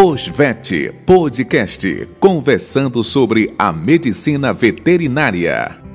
Osvet Podcast, conversando sobre a medicina veterinária.